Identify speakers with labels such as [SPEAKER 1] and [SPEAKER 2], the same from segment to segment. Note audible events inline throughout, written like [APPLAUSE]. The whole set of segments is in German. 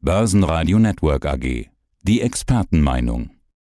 [SPEAKER 1] Börsenradio Network AG. Die Expertenmeinung.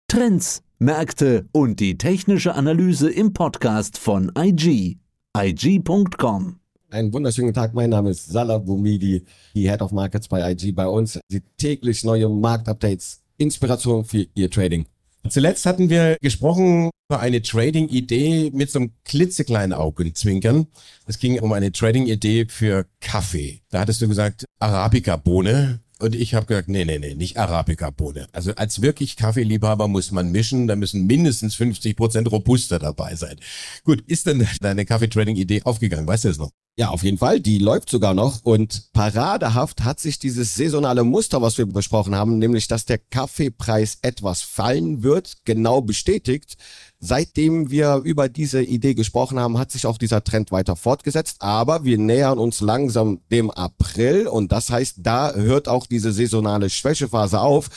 [SPEAKER 2] Trends, Märkte und die technische Analyse im Podcast von IG. IG.com.
[SPEAKER 3] Einen wunderschönen Tag, mein Name ist Salah Boumidi, die Head of Markets bei IG. Bei uns Sie täglich neue Marktupdates, Inspiration für Ihr Trading.
[SPEAKER 4] Zuletzt hatten wir gesprochen über eine Trading-Idee mit so einem klitzekleinen Augenzwinkern. Es ging um eine Trading-Idee für Kaffee. Da hattest du gesagt, Arabica-Bohne. Und ich habe gesagt, nee, nee, nee, nicht Arabica-Bohne. Also als wirklich Kaffeeliebhaber muss man mischen, da müssen mindestens 50 Prozent Robuster dabei sein. Gut, ist denn deine Kaffee-Trading-Idee aufgegangen? Weißt du das noch?
[SPEAKER 3] Ja, auf jeden Fall. Die läuft sogar noch. Und paradehaft hat sich dieses saisonale Muster, was wir besprochen haben, nämlich dass der Kaffeepreis etwas fallen wird, genau bestätigt. Seitdem wir über diese Idee gesprochen haben, hat sich auch dieser Trend weiter fortgesetzt. Aber wir nähern uns langsam dem April und das heißt, da hört auch diese saisonale Schwächephase auf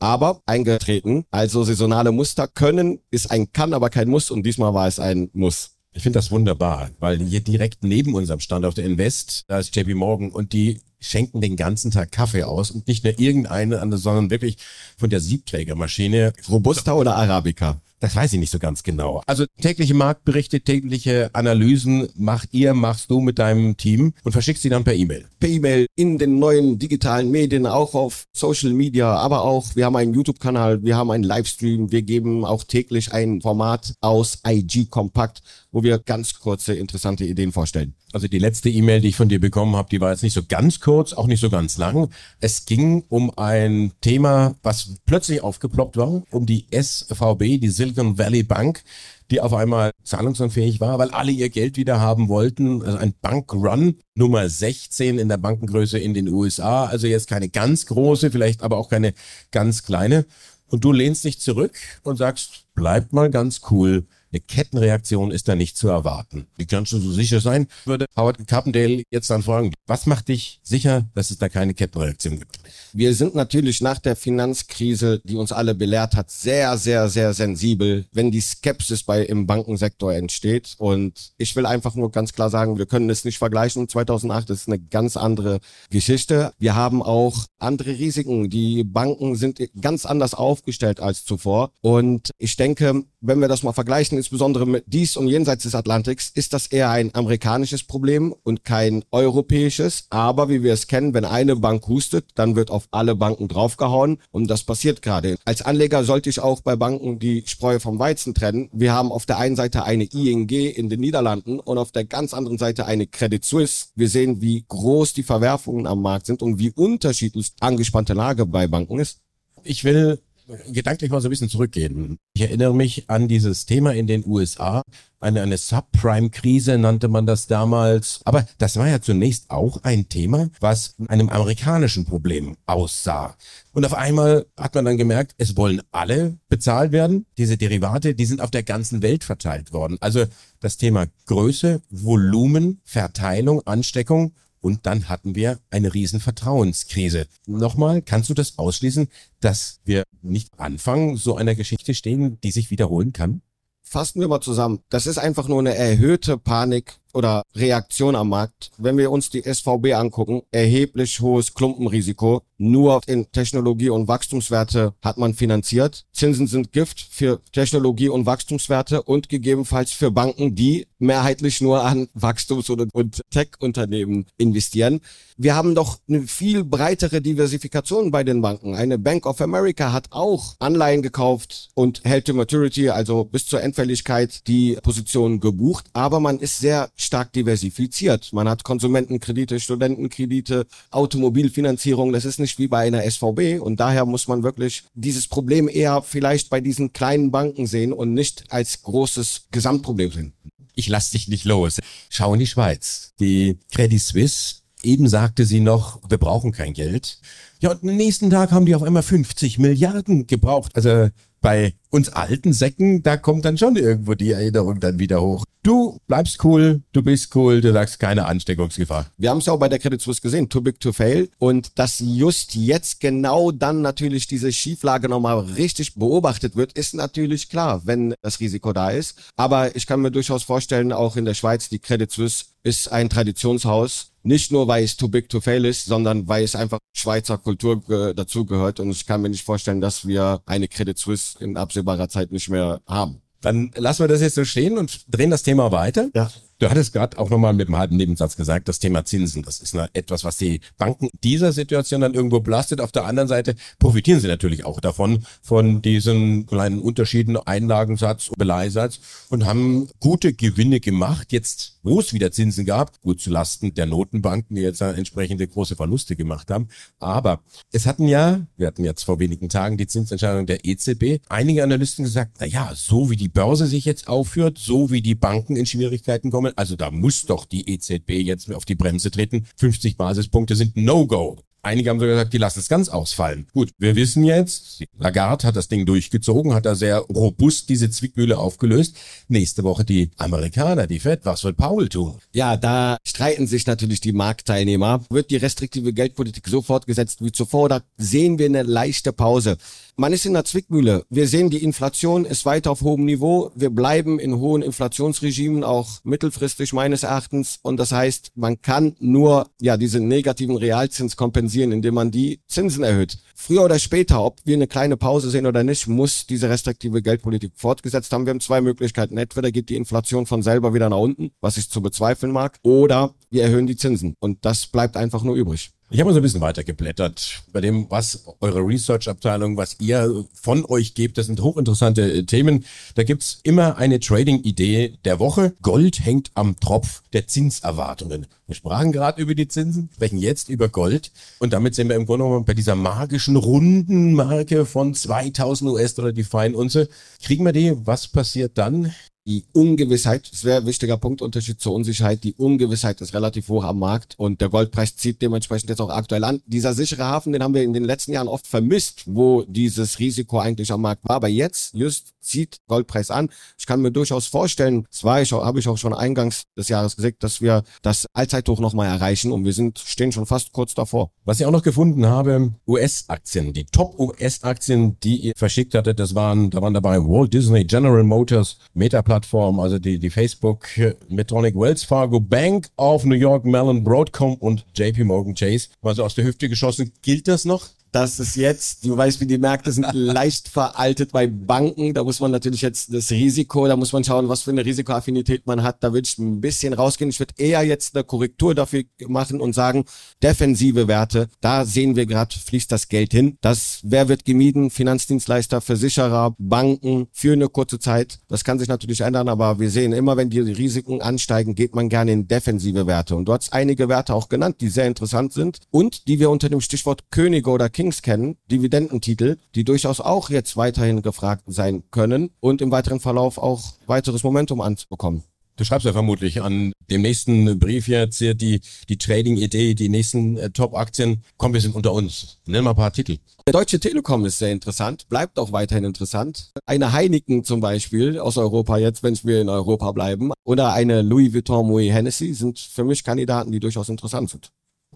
[SPEAKER 3] aber eingetreten. Also saisonale Muster können, ist ein kann, aber kein muss und diesmal war es ein muss.
[SPEAKER 4] Ich finde das wunderbar, weil hier direkt neben unserem Stand auf der Invest, da ist JP Morgan und die schenken den ganzen Tag Kaffee aus und nicht nur irgendeine, sondern wirklich von der Siebträgermaschine.
[SPEAKER 3] Robusta oder Arabica?
[SPEAKER 4] Das weiß ich nicht so ganz genau. Also tägliche Marktberichte, tägliche Analysen macht ihr, machst du mit deinem Team und verschickst sie dann per E-Mail.
[SPEAKER 3] Per E-Mail in den neuen digitalen Medien, auch auf Social Media, aber auch, wir haben einen YouTube-Kanal, wir haben einen Livestream, wir geben auch täglich ein Format aus IG Kompakt, wo wir ganz kurze, interessante Ideen vorstellen.
[SPEAKER 4] Also die letzte E-Mail, die ich von dir bekommen habe, die war jetzt nicht so ganz kurz, auch nicht so ganz lang. Es ging um ein Thema, was plötzlich aufgeploppt war, um die SVB, die Silicon Valley Bank, die auf einmal zahlungsunfähig war, weil alle ihr Geld wieder haben wollten. Also ein Bankrun Nummer 16 in der Bankengröße in den USA. Also jetzt keine ganz große, vielleicht aber auch keine ganz kleine. Und du lehnst dich zurück und sagst, bleibt mal ganz cool eine Kettenreaktion ist da nicht zu erwarten. Wie kannst du so sicher sein? Würde Howard Carpendale jetzt dann fragen, was macht dich sicher, dass es da keine Kettenreaktion gibt?
[SPEAKER 3] Wir sind natürlich nach der Finanzkrise, die uns alle belehrt hat, sehr, sehr, sehr sensibel, wenn die Skepsis bei im Bankensektor entsteht. Und ich will einfach nur ganz klar sagen, wir können es nicht vergleichen. 2008 ist eine ganz andere Geschichte. Wir haben auch andere Risiken. Die Banken sind ganz anders aufgestellt als zuvor. Und ich denke, wenn wir das mal vergleichen, insbesondere mit dies und jenseits des Atlantiks, ist das eher ein amerikanisches Problem und kein europäisches. Aber wie wir es kennen, wenn eine Bank hustet, dann wird auf alle Banken draufgehauen und das passiert gerade. Als Anleger sollte ich auch bei Banken die Spreu vom Weizen trennen. Wir haben auf der einen Seite eine ING in den Niederlanden und auf der ganz anderen Seite eine Credit Suisse. Wir sehen, wie groß die Verwerfungen am Markt sind und wie unterschiedlich angespannte Lage bei Banken ist.
[SPEAKER 4] Ich will gedanklich mal so ein bisschen zurückgehen. Ich erinnere mich an dieses Thema in den USA. Eine, eine Subprime-Krise nannte man das damals. Aber das war ja zunächst auch ein Thema, was einem amerikanischen Problem aussah. Und auf einmal hat man dann gemerkt, es wollen alle bezahlt werden. Diese Derivate, die sind auf der ganzen Welt verteilt worden. Also das Thema Größe, Volumen, Verteilung, Ansteckung und dann hatten wir eine riesen Vertrauenskrise. Nochmal, kannst du das ausschließen, dass wir nicht anfangen, so einer Geschichte stehen, die sich wiederholen kann?
[SPEAKER 3] Fassen wir mal zusammen. Das ist einfach nur eine erhöhte Panik oder Reaktion am Markt. Wenn wir uns die SVB angucken, erheblich hohes Klumpenrisiko. Nur in Technologie- und Wachstumswerte hat man finanziert. Zinsen sind Gift für Technologie- und Wachstumswerte und gegebenenfalls für Banken, die mehrheitlich nur an Wachstums- und Tech-Unternehmen investieren. Wir haben doch eine viel breitere Diversifikation bei den Banken. Eine Bank of America hat auch Anleihen gekauft und hält to maturity, also bis zur Endfälligkeit, die Position gebucht. Aber man ist sehr stark diversifiziert. Man hat Konsumentenkredite, Studentenkredite, Automobilfinanzierung. Das ist nicht wie bei einer SVB. Und daher muss man wirklich dieses Problem eher vielleicht bei diesen kleinen Banken sehen und nicht als großes Gesamtproblem sehen.
[SPEAKER 4] Ich lass dich nicht los. Schau in die Schweiz. Die Credit Suisse Eben sagte sie noch, wir brauchen kein Geld. Ja, und am nächsten Tag haben die auf einmal 50 Milliarden gebraucht. Also bei uns alten Säcken, da kommt dann schon irgendwo die Erinnerung dann wieder hoch. Du bleibst cool, du bist cool, du sagst keine Ansteckungsgefahr.
[SPEAKER 3] Wir haben es ja auch bei der Credit Suisse gesehen, too big to fail. Und dass just jetzt genau dann natürlich diese Schieflage nochmal richtig beobachtet wird, ist natürlich klar, wenn das Risiko da ist. Aber ich kann mir durchaus vorstellen, auch in der Schweiz, die Credit Suisse ist ein Traditionshaus Nicht nur, weil es too big to fail ist, sondern weil es einfach Schweizer Kultur äh, dazugehört. Und ich kann mir nicht vorstellen, dass wir eine Credit Suisse in absehbarer Zeit nicht mehr haben.
[SPEAKER 4] Dann lassen wir das jetzt so stehen und drehen das Thema weiter.
[SPEAKER 3] Ja.
[SPEAKER 4] Du hattest gerade auch nochmal mit einem halben Nebensatz gesagt, das Thema Zinsen. Das ist eine, etwas, was die Banken dieser Situation dann irgendwo belastet. Auf der anderen Seite profitieren sie natürlich auch davon, von diesen kleinen Unterschieden, Einlagensatz, Beleihsatz und haben gute Gewinne gemacht. Jetzt, wo es wieder Zinsen gab, gut zu Lasten der Notenbanken, die jetzt entsprechende große Verluste gemacht haben. Aber es hatten ja, wir hatten jetzt vor wenigen Tagen die Zinsentscheidung der EZB, einige Analysten gesagt, na ja, so wie die Börse sich jetzt aufführt, so wie die Banken in Schwierigkeiten kommen, also da muss doch die EZB jetzt auf die Bremse treten. 50 Basispunkte sind No-Go. Einige haben sogar gesagt, die lassen es ganz ausfallen. Gut, wir wissen jetzt, Lagarde hat das Ding durchgezogen, hat da sehr robust diese Zwickmühle aufgelöst. Nächste Woche die Amerikaner, die Fed, was wird Paul tun?
[SPEAKER 3] Ja, da streiten sich natürlich die Marktteilnehmer. Wird die restriktive Geldpolitik so fortgesetzt wie zuvor oder sehen wir eine leichte Pause? Man ist in der Zwickmühle. Wir sehen, die Inflation ist weiter auf hohem Niveau. Wir bleiben in hohen Inflationsregimen, auch mittelfristig meines Erachtens. Und das heißt, man kann nur ja diese negativen Realzins kompensieren, indem man die Zinsen erhöht. Früher oder später, ob wir eine kleine Pause sehen oder nicht, muss diese restriktive Geldpolitik fortgesetzt haben. Wir haben zwei Möglichkeiten. Entweder geht die Inflation von selber wieder nach unten, was ich zu bezweifeln mag, oder wir erhöhen die Zinsen. Und das bleibt einfach nur übrig.
[SPEAKER 4] Ich habe mal so ein bisschen weiter geblättert bei dem, was eure Research-Abteilung, was ihr von euch gebt. Das sind hochinteressante äh, Themen. Da gibt's immer eine Trading-Idee der Woche. Gold hängt am Tropf der Zinserwartungen. Wir sprachen gerade über die Zinsen, sprechen jetzt über Gold. Und damit sind wir im Grunde genommen bei dieser magischen runden Marke von 2000 US-Dollar die Feinunze. Kriegen wir die? Was passiert dann?
[SPEAKER 3] Die Ungewissheit, das wäre ein wichtiger Punkt, Unterschied zur Unsicherheit. Die Ungewissheit ist relativ hoch am Markt und der Goldpreis zieht dementsprechend jetzt auch aktuell an. Dieser sichere Hafen, den haben wir in den letzten Jahren oft vermisst, wo dieses Risiko eigentlich am Markt war. Aber jetzt, just zieht Goldpreis an. Ich kann mir durchaus vorstellen, das ich, habe ich auch schon eingangs des Jahres gesagt, dass wir das Allzeithoch nochmal erreichen und wir sind, stehen schon fast kurz davor.
[SPEAKER 4] Was ich auch noch gefunden habe, US-Aktien, die Top-US-Aktien, die ihr verschickt hattet, das waren, da waren dabei Walt Disney, General Motors, Meta-Plattform, also die, die Facebook, Medtronic, Wells Fargo, Bank of New York, Mellon, Broadcom und JP Morgan Chase. Mal so aus der Hüfte geschossen. Gilt das noch?
[SPEAKER 3] Dass es jetzt, du weißt, wie die Märkte sind [LAUGHS] leicht veraltet bei Banken. Da muss man natürlich jetzt das Risiko, da muss man schauen, was für eine Risikoaffinität man hat. Da würde ich ein bisschen rausgehen. Ich würde eher jetzt eine Korrektur dafür machen und sagen, defensive Werte, da sehen wir gerade, fließt das Geld hin. Das, wer wird gemieden? Finanzdienstleister, Versicherer, Banken für eine kurze Zeit. Das kann sich natürlich ändern, aber wir sehen immer, wenn die Risiken ansteigen, geht man gerne in defensive Werte. Und du hast einige Werte auch genannt, die sehr interessant sind und die wir unter dem Stichwort Könige oder Kinder Kings kennen, Dividendentitel, die durchaus auch jetzt weiterhin gefragt sein können und im weiteren Verlauf auch weiteres Momentum anzubekommen.
[SPEAKER 4] Du schreibst ja vermutlich an dem nächsten Brief jetzt hier die, die Trading-Idee, die nächsten äh, Top-Aktien. Komm, wir sind unter uns. Nenn mal ein paar Titel.
[SPEAKER 3] Der Deutsche Telekom ist sehr interessant, bleibt auch weiterhin interessant. Eine Heineken zum Beispiel aus Europa jetzt, wenn wir in Europa bleiben, oder eine Louis Vuitton Moet Hennessy sind für mich Kandidaten, die durchaus interessant sind.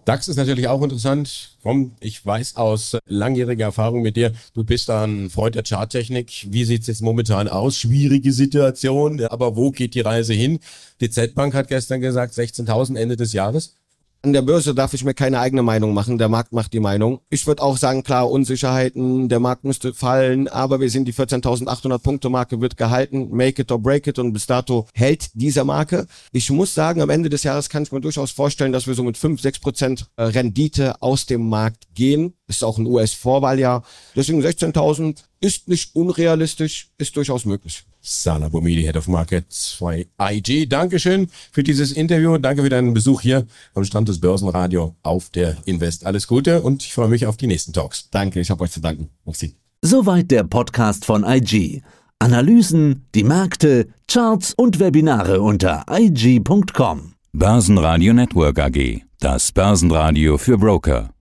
[SPEAKER 4] DAX ist natürlich auch interessant. Komm, ich weiß aus langjähriger Erfahrung mit dir, du bist ein Freund der Charttechnik. Wie sieht es jetzt momentan aus? Schwierige Situation, aber wo geht die Reise hin? Die Z-Bank hat gestern gesagt, 16.000 Ende des Jahres.
[SPEAKER 3] An der Börse darf ich mir keine eigene Meinung machen. Der Markt macht die Meinung. Ich würde auch sagen, klar, Unsicherheiten, der Markt müsste fallen, aber wir sind die 14.800 Punkte Marke wird gehalten. Make it or break it und bis dato hält diese Marke. Ich muss sagen, am Ende des Jahres kann ich mir durchaus vorstellen, dass wir so mit 5, 6 Prozent äh, Rendite aus dem Markt gehen. Ist auch ein US-Vorwahljahr. Deswegen 16.000 ist nicht unrealistisch, ist durchaus möglich.
[SPEAKER 4] Sana Bomidi, Head of Markets bei IG. Dankeschön für dieses Interview. Danke für deinen Besuch hier am Stand des Börsenradio auf der Invest. Alles Gute und ich freue mich auf die nächsten Talks.
[SPEAKER 3] Danke, ich habe euch zu danken. Merci.
[SPEAKER 2] Soweit der Podcast von IG. Analysen, die Märkte, Charts und Webinare unter IG.com.
[SPEAKER 1] Börsenradio Network AG. Das Börsenradio für Broker.